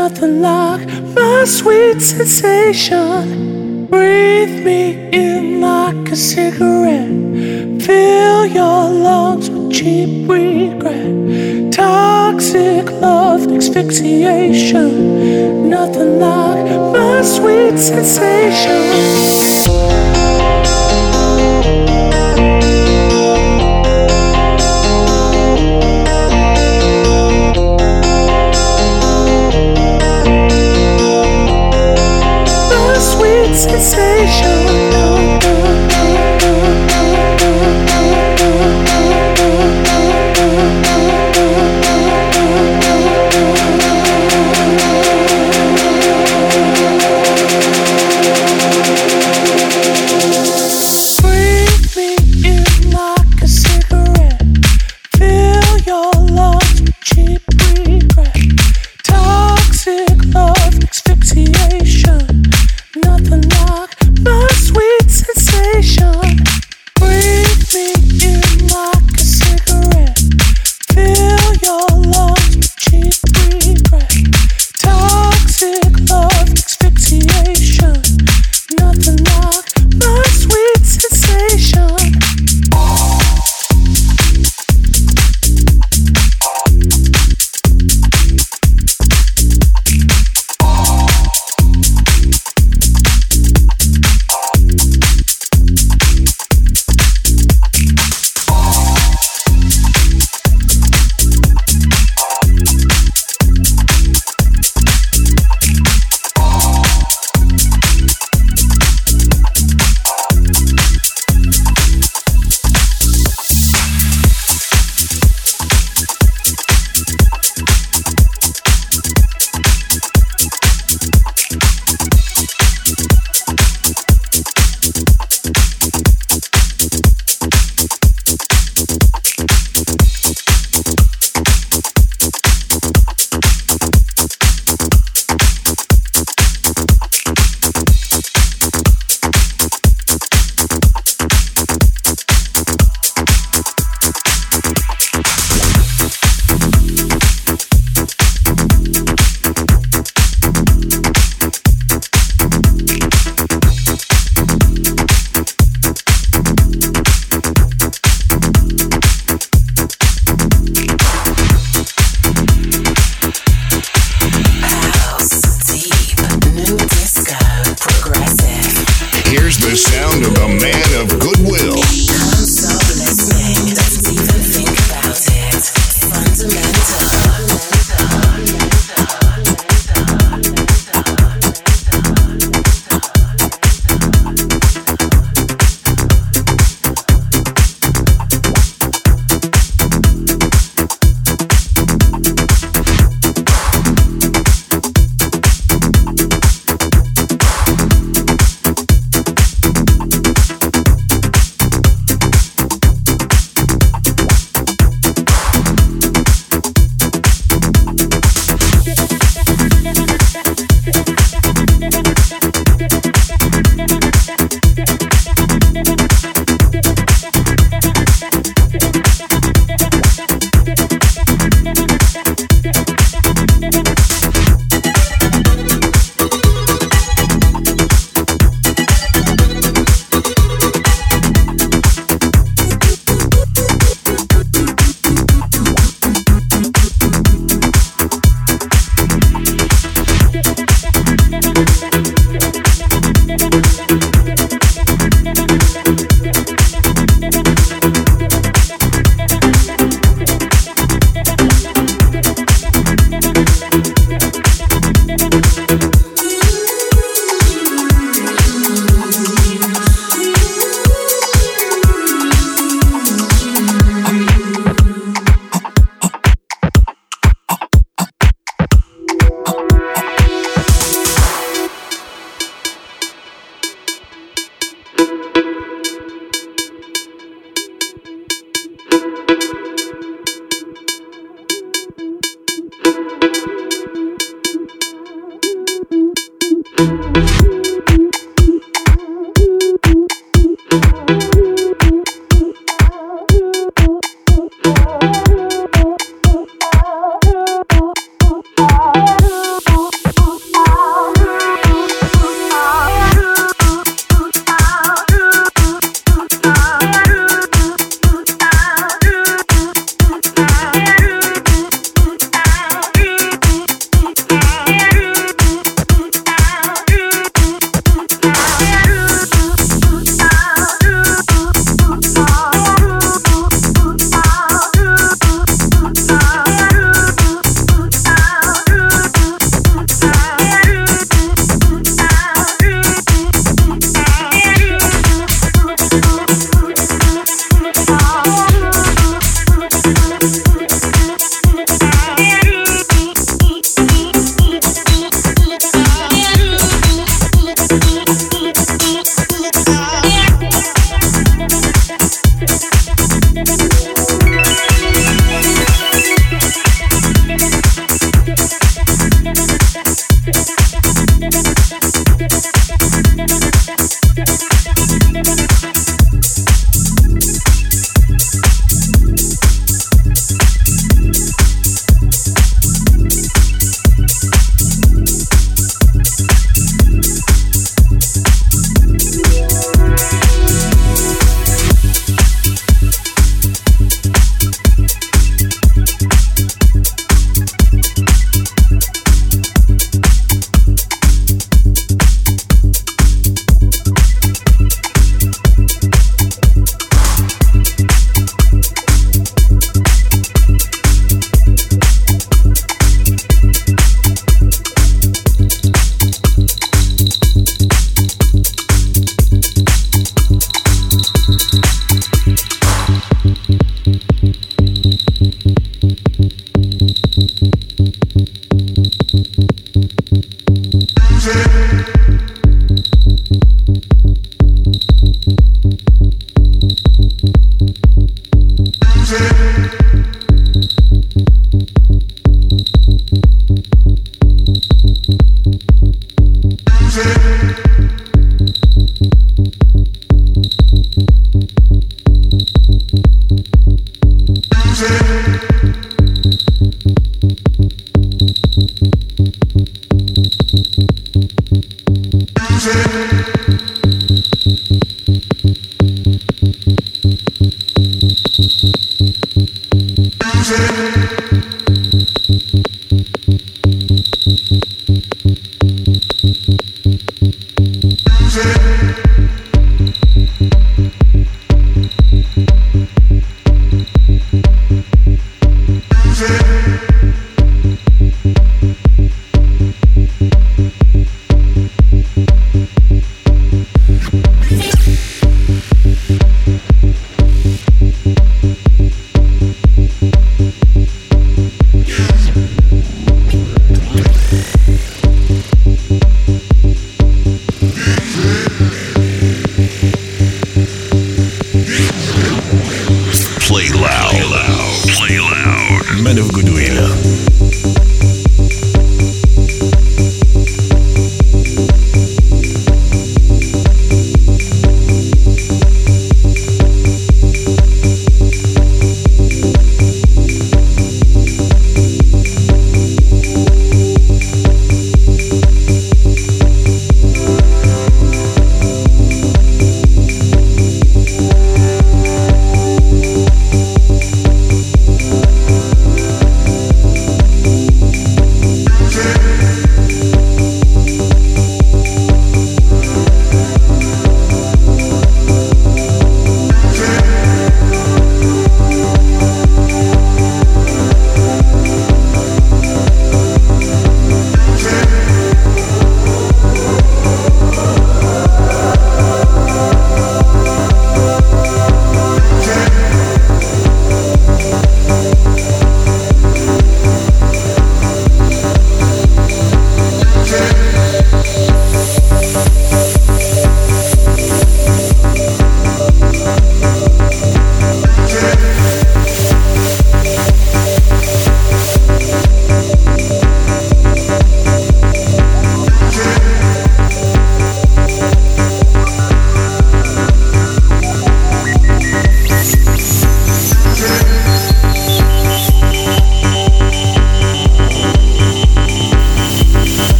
Nothing like my sweet sensation. Breathe me in like a cigarette. Fill your lungs with cheap regret. Toxic love asphyxiation. Nothing like my sweet sensation. Nothing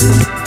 Thank